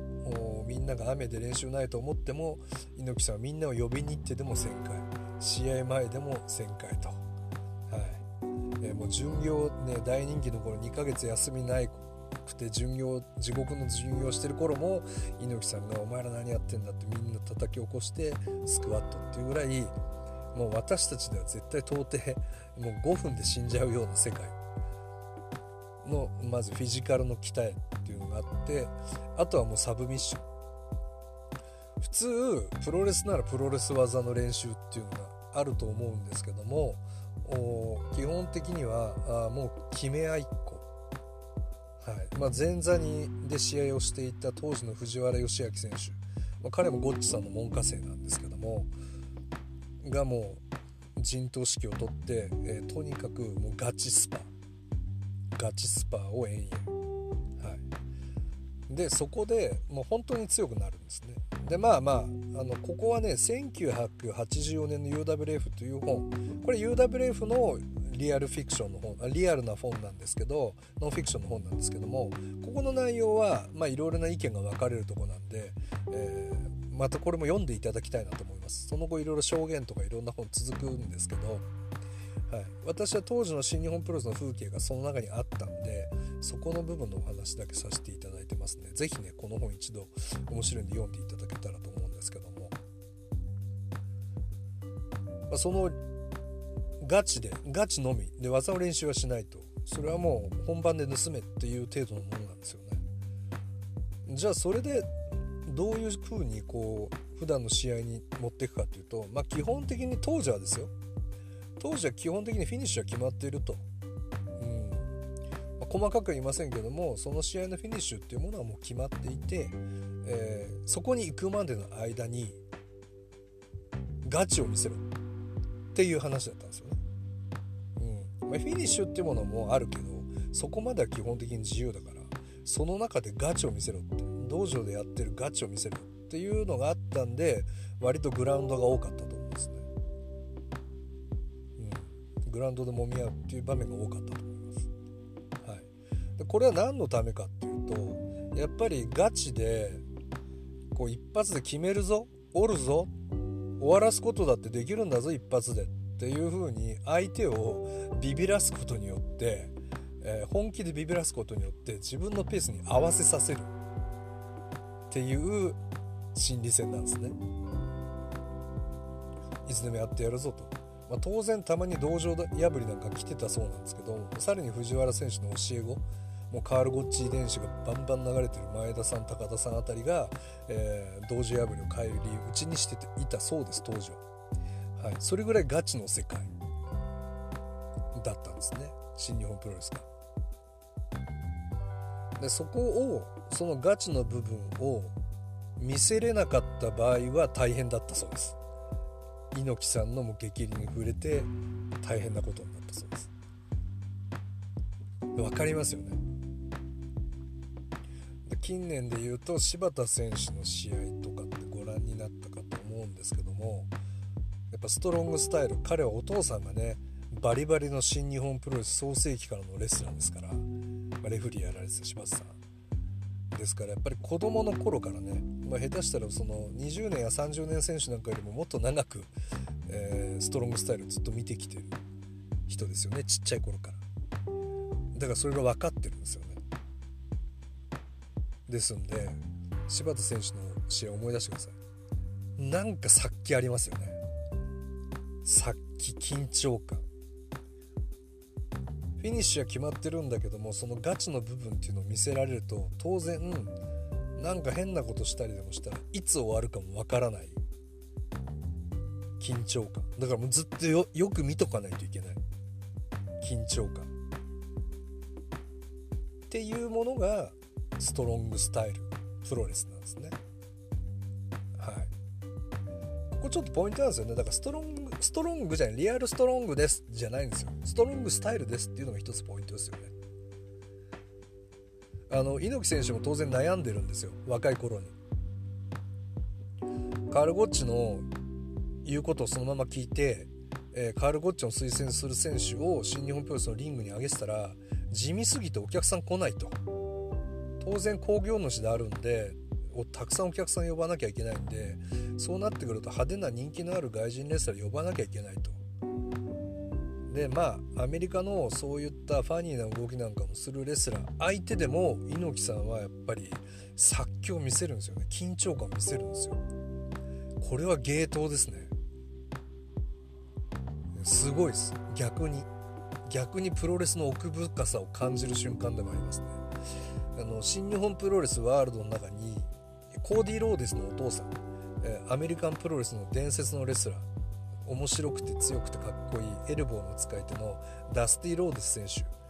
みんなが雨で練習ないと思っても猪木さんはみんなを呼びに行ってでも1000回。試合前でも1000回と、はい。えもう巡業ね大人気の頃2ヶ月休みないくて巡業地獄の巡業してる頃も猪木さんが「お前ら何やってんだ」ってみんな叩き起こしてスクワットっていうぐらいもう私たちでは絶対到底もう5分で死んじゃうような世界。のまずフィジカルの鍛えっていうのがあってあとはもうサブミッション。普通プロレスならプロレス技の練習っていうのがあると思うんですけども基本的にはあもう決め合いっこ、まあ、前座にで試合をしていた当時の藤原義明選手、まあ、彼もゴッチさんの門下生なんですけどもがもう陣頭指揮を取って、えー、とにかくもうガチスパ。ガチスパを延々、はい、でそこでもう本当に強くなるんですね。でまあまああのここはね1984年の UWF という本。これ UWF のリアルフィクションの本リアルな本なんですけどノンフィクションの本なんですけどもここの内容はいろいろな意見が分かれるとこなんで、えー、またこれも読んでいただきたいなと思います。その後いろいろ証言とかいろんな本続くんですけどはい、私は当時の新日本プロレスの風景がその中にあったんでそこの部分のお話だけさせていただいてますね。是非ねこの本一度面白いんで読んでいただけたらと思うんですけども、まあ、そのガチでガチのみ。で技を練習はしないと。それはもう本番で盗めっていう程度のものなんですよね。じゃあそれでどういう風にこう普段の試合に持っていくかっていうとまあ基本的に当時はですよ。当時は基本的にフィニッシュは決まっていると、細かくは言いませんけどもその試合のフィニッシュっていうものはもう決まっていて、えー、そこに行くまでの間にガチを見せろっていう話だったんですよね。うんまあ、フィニッシュっていうものもあるけどそこまでは基本的に自由だからその中でガチを見せろって道場でやってるガチを見せろっていうのがあったんで割とグラウンドが多かったと思うんですねグラウンドで揉み合うっていう場面が多かったと。これは何のためかっていうとやっぱりガチでこう一発で決めるぞおるぞ終わらすことだってできるんだぞ一発でっていう風に相手をビビらすことによって、えー、本気でビビらすことによって自分のペースに合わせさせるっていう心理戦なんですね。いつでもやってやるぞと。まあ、当然たまに道場破りなんか来てたそうなんですけどさらに藤原選手の教え子もうカール・ゴッチ遺伝子がバンバン流れてる前田さん高田さんあたりが、えー、道場破りを変える理由うちにしてていたそうです当時は、はい、それぐらいガチの世界だったんですね。新日本プロレスが。でそこをそのガチの部分を見せれなかった場合は大変だったそうです。猪木さんのも激励に触れて大変なことになったそうです。分かりますよね。近年で言うと柴田選手の試合とかってご覧になったかと思うんですけどもやっぱストロングスタイル彼はお父さんがねバリバリの新日本プロレス創世期からのレスラーですから、ま、レフリーやられてた柴田さん。ですからやっぱり子どもの頃からね、まあ、下手したらその20年や30年選手なんかよりももっと長く、えー、ストロングスタイルずっと見てきてる人ですよねちっちゃい頃から。だからそれが分かってるんですよね。ですんで柴田選手の試合を思い出してください。なんか殺気ありますよね。殺気緊張感。フィニッシュは決まってるんだけどもそのガチの部分っていうのを見せられると当然なんか変なことしたりでもしたらいつ終わるかもわからない。緊張感。だからもうずっとよく見とかないといけない。緊張感。っていうものがストロングスタイルプロレスなんですね。はい。ここちょっとポイントなんですよね。だからストロングストロングじゃないリアルストロングですじゃないんですよ。ストロングスタイルですっていうのが一つポイントですよね。あの猪木選手も当然悩んでるんですよ。若い頃に。カール・ゴッチのいうことをそのまま聞いて、えー、カール・ゴッチョン推薦する選手を新日本プロレスのリングに上げてたら地味すぎてお客さん来ないと。当然興行主であるんでたくさんお客さん呼ばなきゃいけないんでそうなってくると派手な人気のある外人レスラー呼ばなきゃいけないと。でまあアメリカのそういったファニーな動きなんかもするレスラー相手でも猪木さんはやっぱり殺気を見せるんですよね。緊張感を見せるんですよ。これは芸当ですね。すごいです。逆に。逆にプロレスの奥深さを感じる瞬間でもありますね。あの新日本プロレスワールドの中にコーディ・ローデスのお父さんアメリカンプロレスの伝説のレスラー面白くて強くてかっこいいエルボーの使い手のダスティ・ローデス選手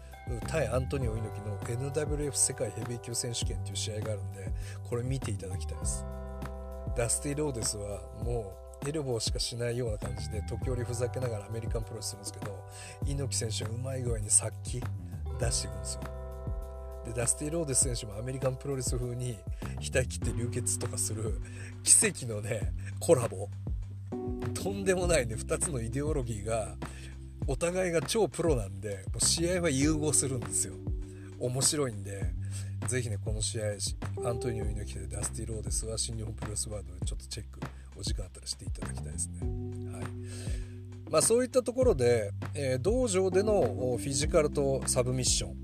対アントニオ猪木の NWF 世界ヘビー級選手権っていう試合があるんでこれ見ていただきたいです。ダスティ・ローデスはもうエルボーしかしないような感じで時折ふざけながらアメリカンプロレスするんですけど猪木選手はうまい具合に殺気出していくんですよ。でダスティ・ローデス選手もアメリカンプロレス風に額切って流血とかする奇跡のねコラボ。とんでもないね2つのイデオロギーがお互いが超プロなんでもう試合は融合するんですよ。面白いんでぜひねこの試合アントニオ猪木でダスティ・ローデスは新日本プロレスワードでちょっとチェックお時間あったらしていただきたいですね。はい。まあそういったところで、えー、道場でのフィジカルとサブミッション。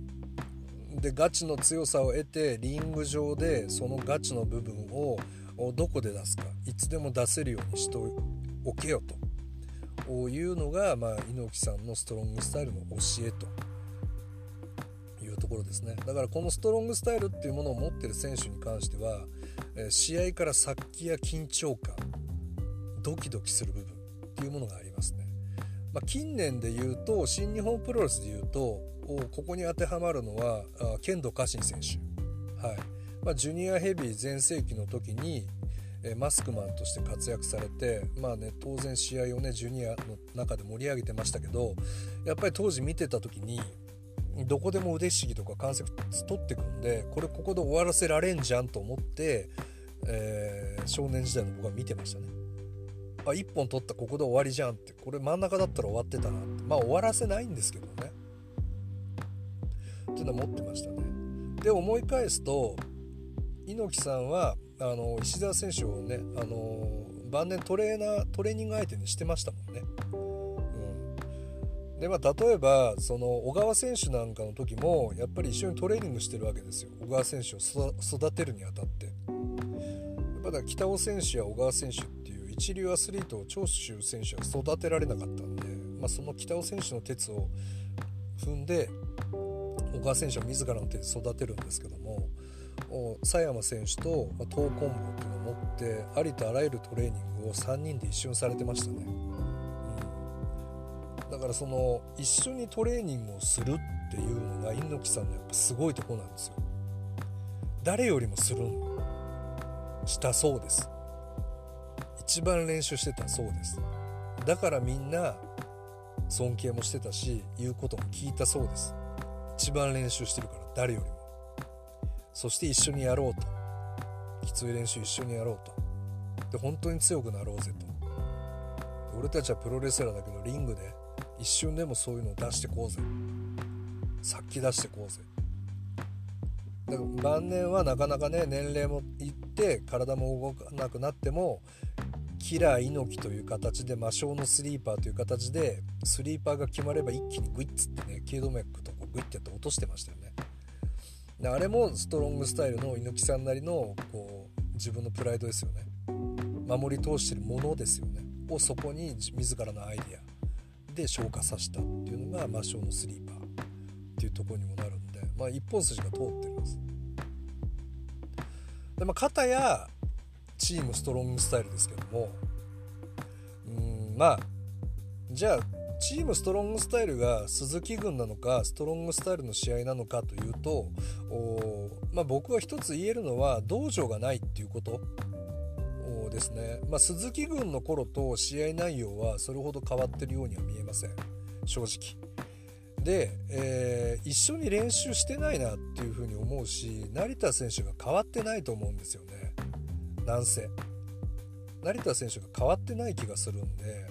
でガチの強さを得てリング上でそのガチの部分をどこで出すか。いつでも出せるようにしておけよと。いうのが、まあ、猪木さんのストロングスタイルの教えと。いうところですね。だからこのストロングスタイルっていうものを持ってる選手に関しては試合から殺気や緊張感ドキドキする部分っていうものがありますね、まあ、近年で言うと新日本プロレスで言うとここに当てはまるのは剣道家臣選手。はい。まあ、ジュニアヘビー全盛期の時にマスクマンとして活躍されてまあね当然試合をねジュニアの中で盛り上げてましたけどやっぱり当時見てた時にどこでも腕ひしぎとか関節取ってくんでこれここで終わらせられんじゃんと思って、えー、少年時代の僕は見てましたね。あ1本取ったここで終わりじゃんって。これ真ん中だったら終わってたなって。まあ終わらせないんですけどね。っていうのは持ってましたね。で思い返すと猪木さんはあの石澤選手をねあの晩年トレーナートレーニング相手にしてましたもんね。うん、でまあ例えばその小川選手なんかの時もやっぱり一緒にトレーニングしてるわけですよ小川選手を育てるにあたって。やっぱ北尾選手や小川選手っていう一流アスリートを長州選手は育てられなかったんで、まあ、その北尾選手の鉄を踏んで小川選手は自らの手で育てるんですけども佐山選手と闘魂部っていうのを持ってありとあらゆるトレーニングを3人で一緒にされてましたね、うん、だからその一緒にトレーニングをするっていうのが猪木さんのやっぱすごいとこなんですよ。誰よりもするんしたそうです。一番練習してたそうです。だからみんな尊敬もしてたし言うことも聞いたそうです。一番練習してるから誰よりも。そして一緒にやろうと。きつい練習一緒にやろうと。で本当に強くなろうぜと。俺たちはプロレスラーだけどリングで一瞬でもそういうのを出してこうぜ。殺気出してこうぜ。だから晩年はなかなかね年齢もいって体も動かなくなってもキラー猪木という形で魔性のスリーパーという形でスリーパーが決まれば一気にグイッつってね頸動脈とこうグイッてやって落としてましたよね。であれもストロングスタイルの猪木さんなりのこう自分のプライドですよね。守り通してるものですよね。をそこに自らのアイデアで消化させたっていうのが魔性のスリーパーっていうところにもなるんでまあ一本筋が通ってるんです。でまあ片やチームストロングスタイルですけどもうんまあじゃあチームストロングスタイルが鈴木軍なのかストロングスタイルの試合なのかというとまあ、僕は一つ言えるのは道場がないっていうことですね、まあ、鈴木軍の頃と試合内容はそれほど変わってるようには見えません。正直。で、えー、一緒に練習してないなっていうふうに思うし成田選手が変わってないと思うんですよね。なんせ。成田選手が変わってない気がするんで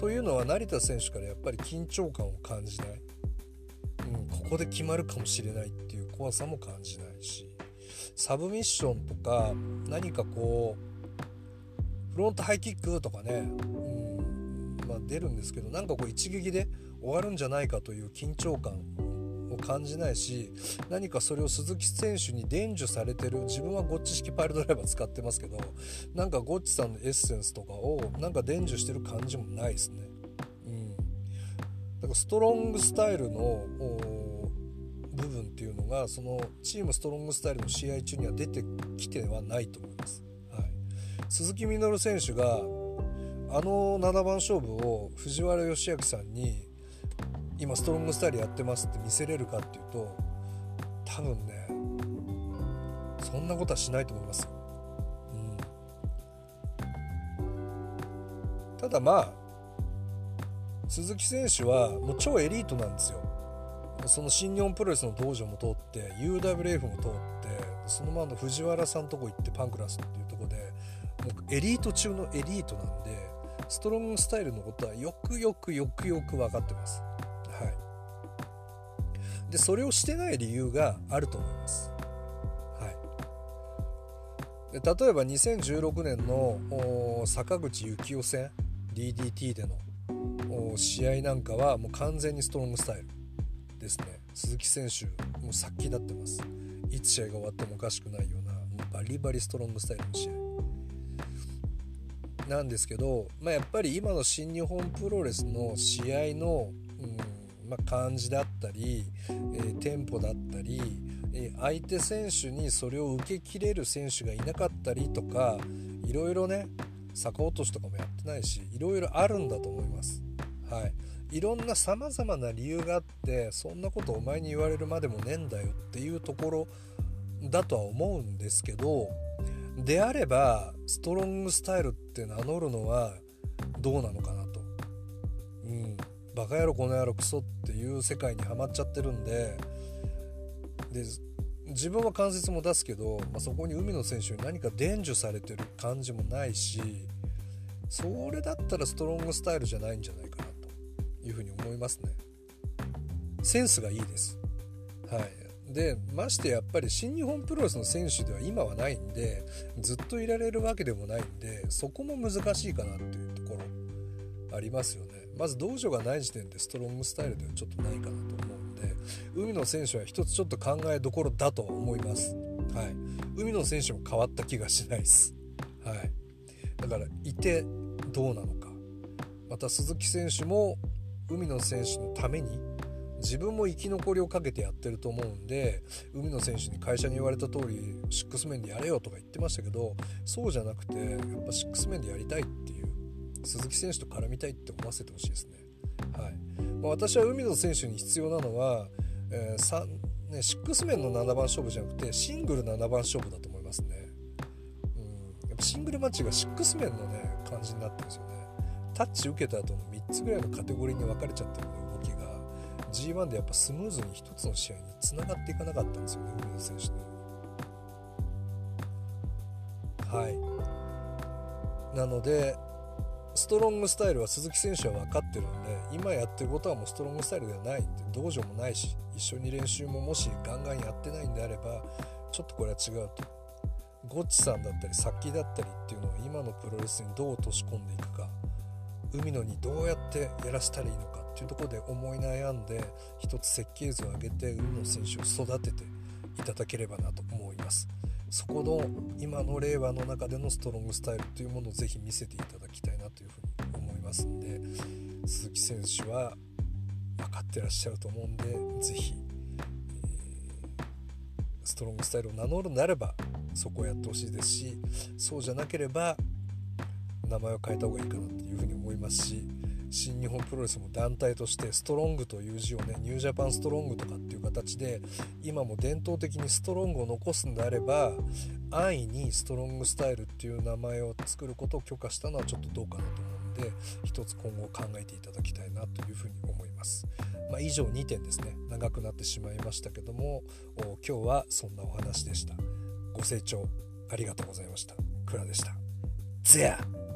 というのは成田選手からやっぱり緊張感を感じない、うん、ここで決まるかもしれないっていう怖さも感じないし。サブミッションとか何かこうフロントハイキックとかね、うんまあ、出るんですけどなんかこう一撃で終わるんじゃないかという緊張感を感じないし何かそれを鈴木選手に伝授されてる自分はゴッチ式パイルドライバー使ってますけどなんかゴッチさんのエッセンスとかをなんか伝授してる感じもないですね。うん、だからストロングスタイルの部分っていうのがそのチームストロングスタイルの試合中には出てきてはないと思います。はい、鈴木みのる選手があの7番勝負を藤原義明さんに今ストロングスタイルやってますって見せれるかっていうと多分ねそんなことはしないと思いますよ。うん、ただまあ鈴木選手はもう超エリートなんですよ。その新日本プロレスの道場も通って UWF も通ってそのままの藤原さんとこ行ってパンクラスっていうとこでもうエリート中のエリートなんでストロングスタイルのことはよくよくよくよく分かってます。でそれをしてない理由があると思います。はい、で例えば2016年の坂口幸雄戦 DDT での試合なんかはもう完全にストロングスタイルですね。鈴木選手もう殺気立ってます。いつ試合が終わってもおかしくないようなもうバリバリストロングスタイルの試合。なんですけど、まあ、やっぱり今の新日本プロレスの試合の、うんまあ、感じだったり、えー、テンポだったり、えー、相手選手にそれを受けきれる選手がいなかったりとかいろいろね逆落としとかもやってないしいろいろあるんだと思います。はい、いろんなさまざまな理由があってそんなことお前に言われるまでもねえんだよっていうところだとは思うんですけどであればストロングスタイルって名乗るのはどうなのかな。バカ野郎この野郎クソっていう世界にはまっちゃってるんでで自分は関節も出すけど、まあ、そこに海野選手に何か伝授されてる感じもないしそれだったらストロングスタイルじゃないんじゃないかなというふうに思いますね。センスがいいです。はい。でましてやっぱり新日本プロレスの選手では今はないんでずっといられるわけでもないんでそこも難しいかなっていうところありますよね。まず道場がない時点でストロングスタイルではちょっとないかなと思うんで海野選手は一つちょっと考えどころだと思います、はい、海野選手も変わった気がしないです、はい、だからいてどうなのか。また鈴木選手も海野選手のために自分も生き残りをかけてやってると思うんで海野選手に会社に言われた通りシックスメンでやれよとか言ってましたけどそうじゃなくてやっぱシックスメンでやりたいっていう鈴木選手と絡みたいって思わせてほしいですね。はいまあ、私は海野選手に必要なのは、えー3ね、6面の7番勝負じゃなくてシングル7番勝負だと思いますね。うん、やっぱシングルマッチが6面のね感じになってるんですよね。タッチ受けた後の3つぐらいのカテゴリーに分かれちゃってる動きが G1 でやっぱスムーズに1つの試合につながっていかなかったんですよね海野選手のように。はいなのでストロングスタイルは鈴木選手は分かってるんで今やってることはもうストロングスタイルではない。んで道場もないし一緒に練習ももしガンガンやってないんであればちょっとこれは違うと。ゴッチさんだったりサッキーだったりっていうのを今のプロレスにどう落とし込んでいくか。海野にどうやってやらせたらいいのかっていうところで思い悩んで一つ設計図を上げて海野選手を育てていただければなと思います。そこの今の令和の中でのストロングスタイルというものをぜひ見せていただきたいなというふうに思いますんで鈴木選手は分かってらっしゃると思うんでぜひ、えー、ストロングスタイルを名乗るなればそこをやってほしいですしそうじゃなければ名前を変えた方がいいかなというふうに思いますし新日本プロレスも団体としてストロングという字をねニュージャパンストロングとかっていう形で今も伝統的にストロングを残すんであれば安易にストロングスタイルっていう名前を作ることを許可したのはちょっとどうかなと思うんで一つ今後考えていただきたいなというふうに思います。まあ、以上2点ですね長くなってしまいましたけども今日はそんなお話でした。ご清聴ありがとうございました。倉でした。ゼア